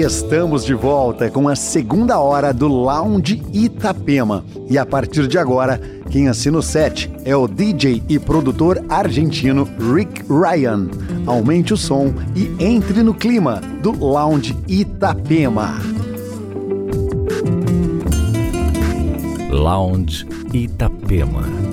Estamos de volta com a segunda hora do Lounge Itapema. E a partir de agora, quem assina o set é o DJ e produtor argentino Rick Ryan. Aumente o som e entre no clima do Lounge Itapema. Lounge Itapema.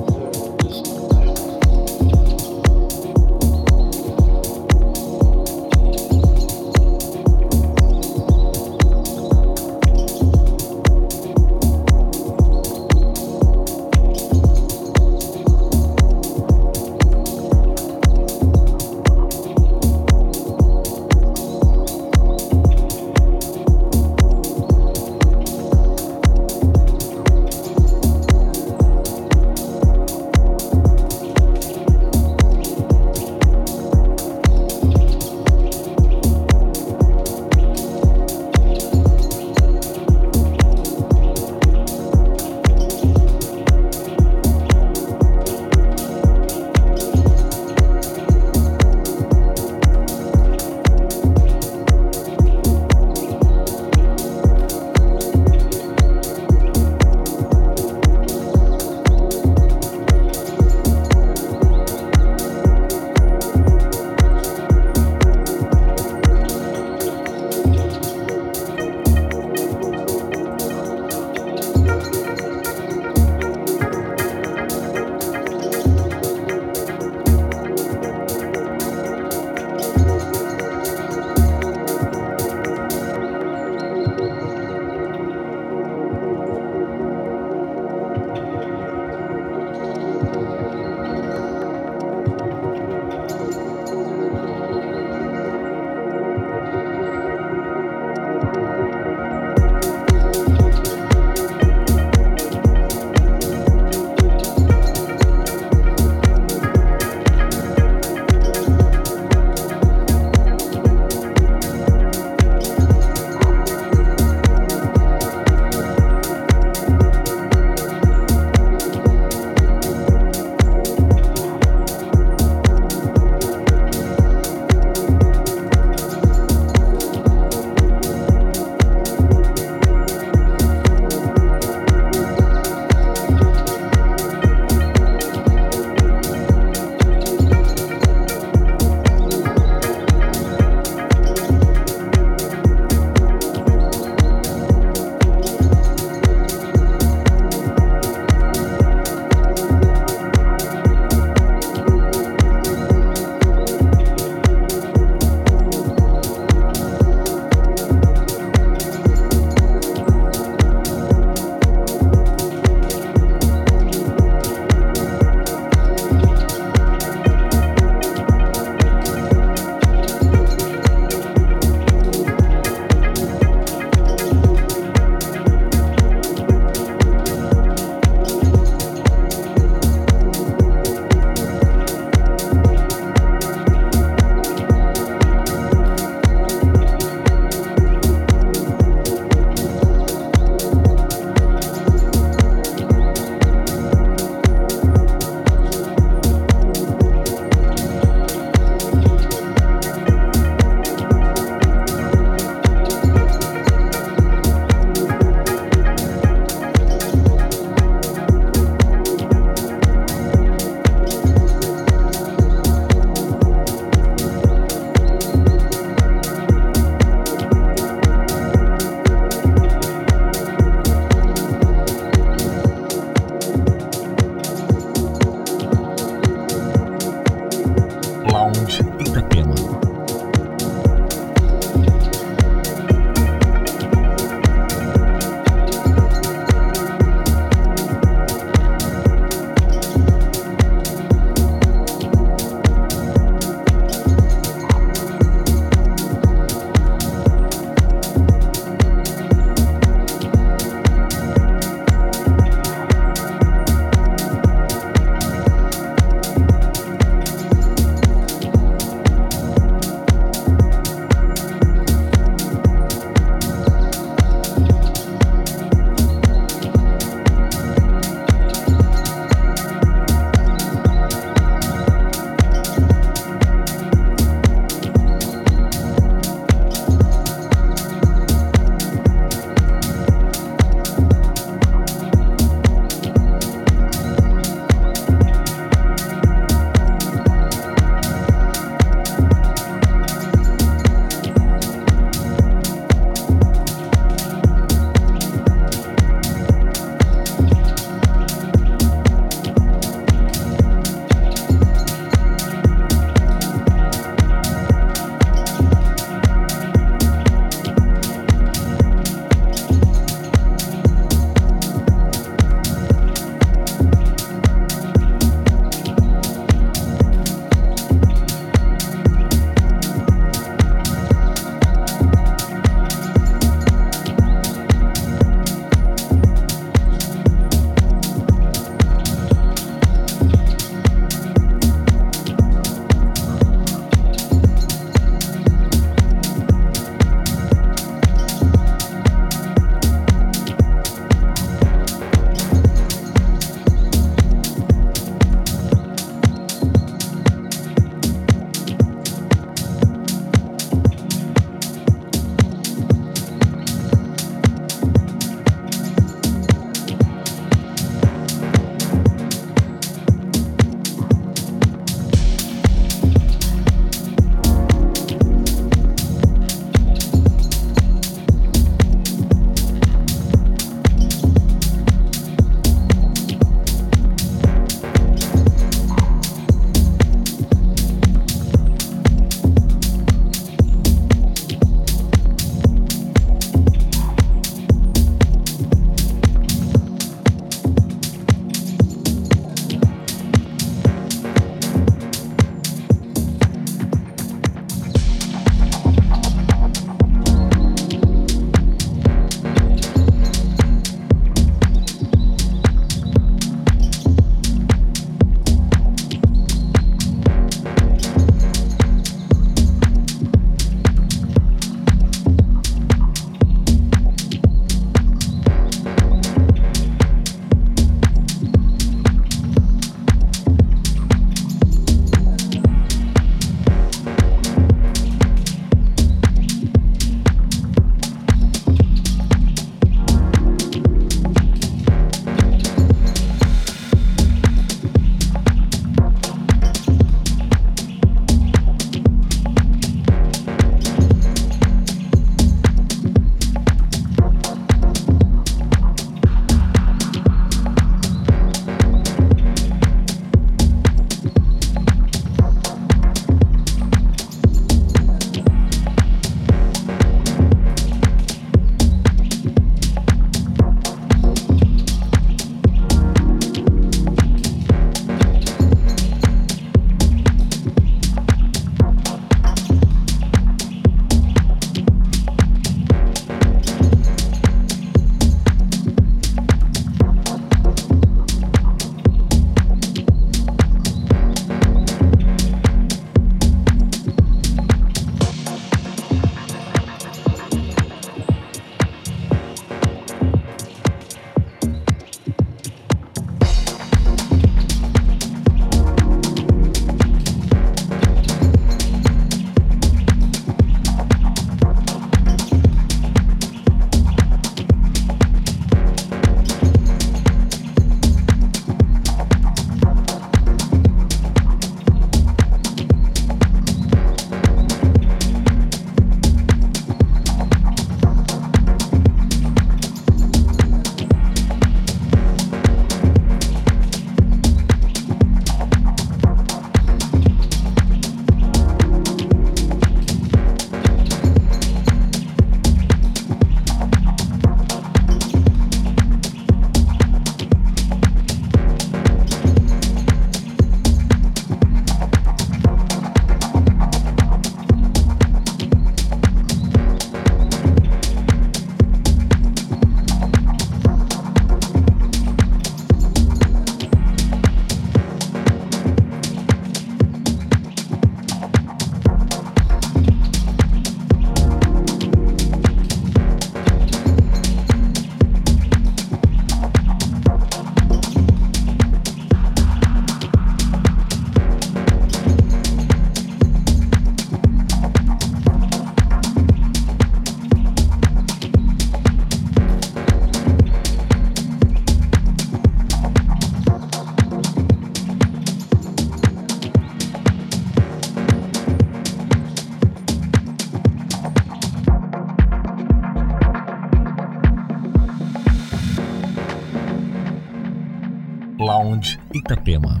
Lounge Itapema.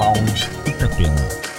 Lounge Itapema.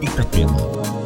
Itapema.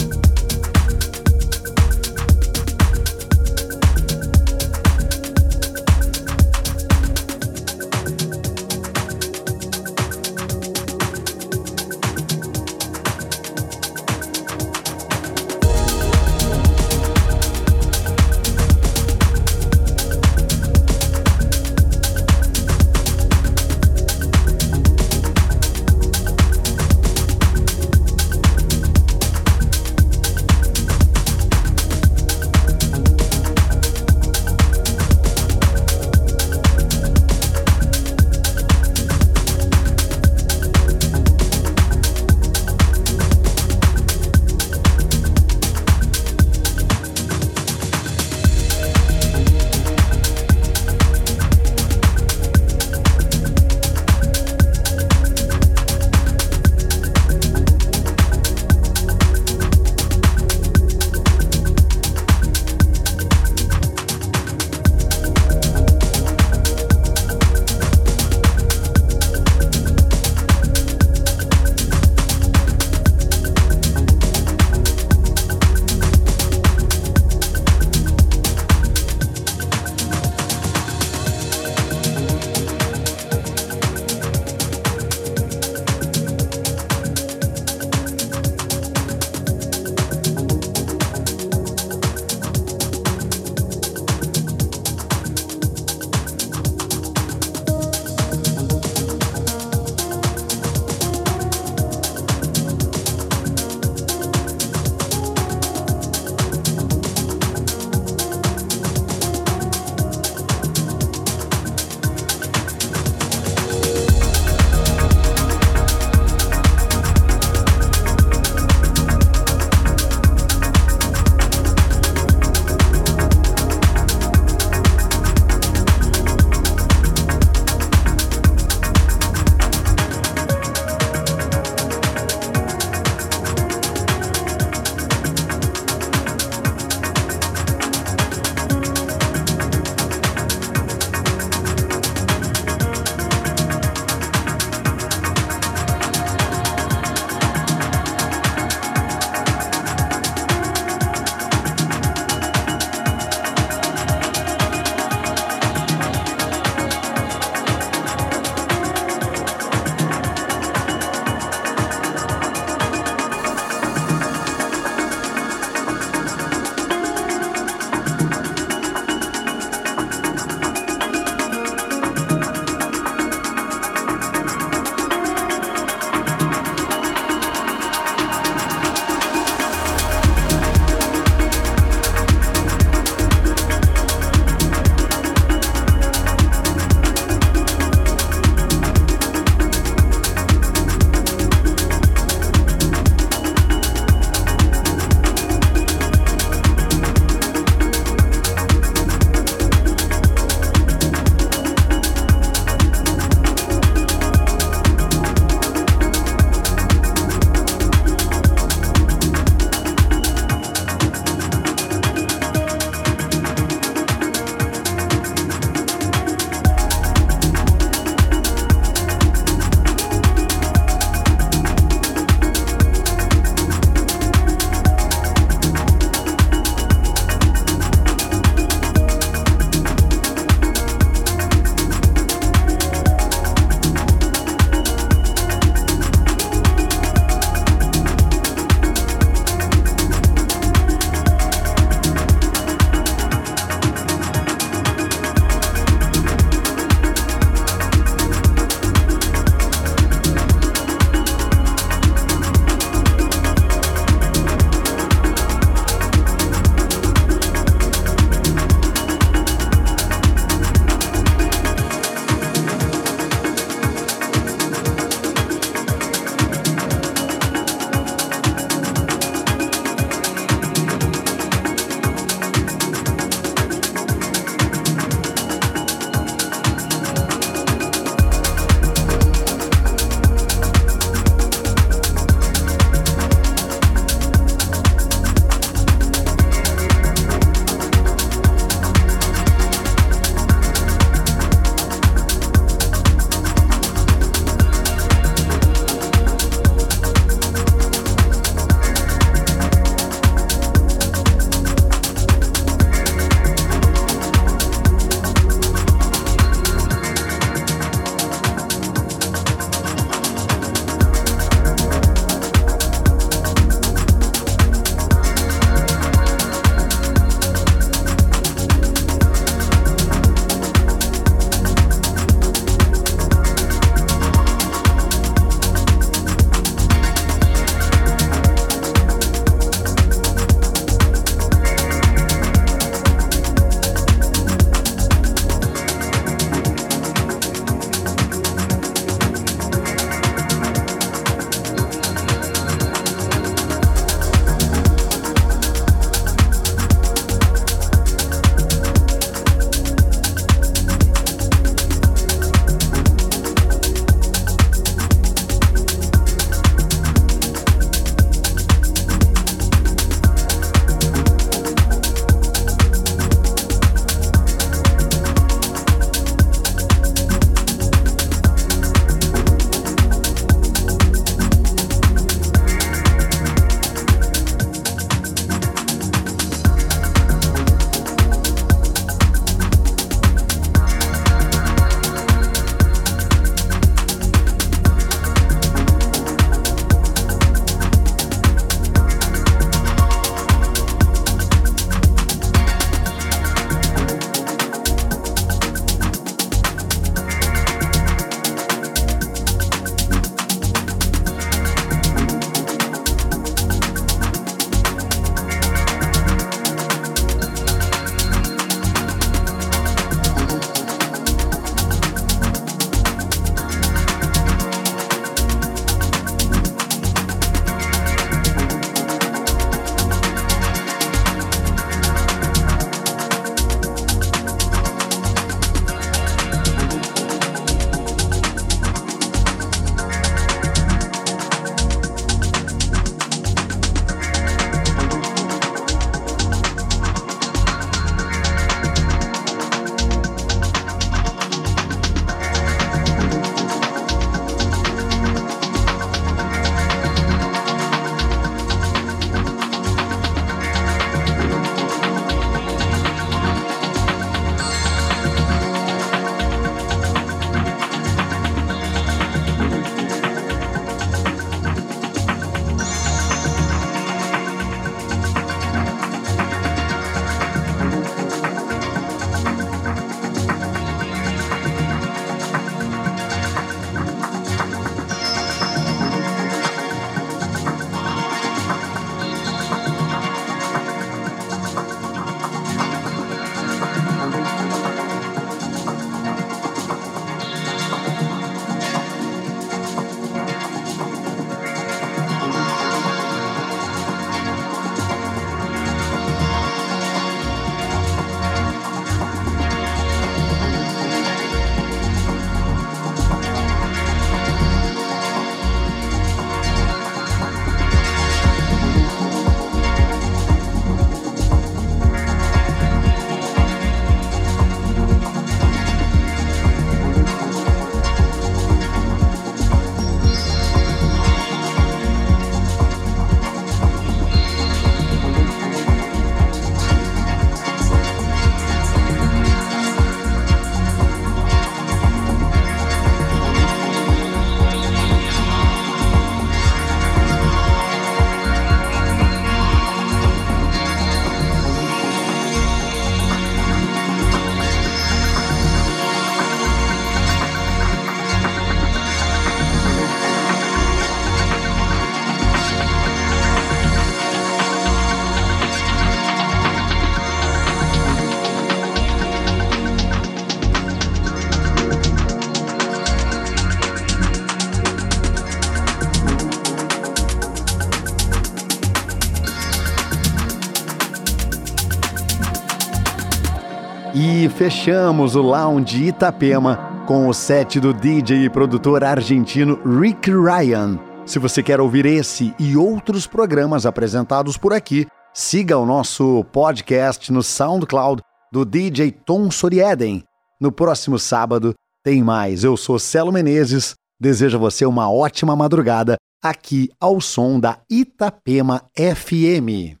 Fechamos o Lounge Itapema com o set do DJ e produtor argentino Rick Ryan. Se você quer ouvir esse e outros programas apresentados por aqui, siga o nosso podcast no SoundCloud do DJ Tom Sorieden. No próximo sábado tem mais. Eu sou Celo Menezes. Desejo a você uma ótima madrugada aqui ao som da Itapema FM.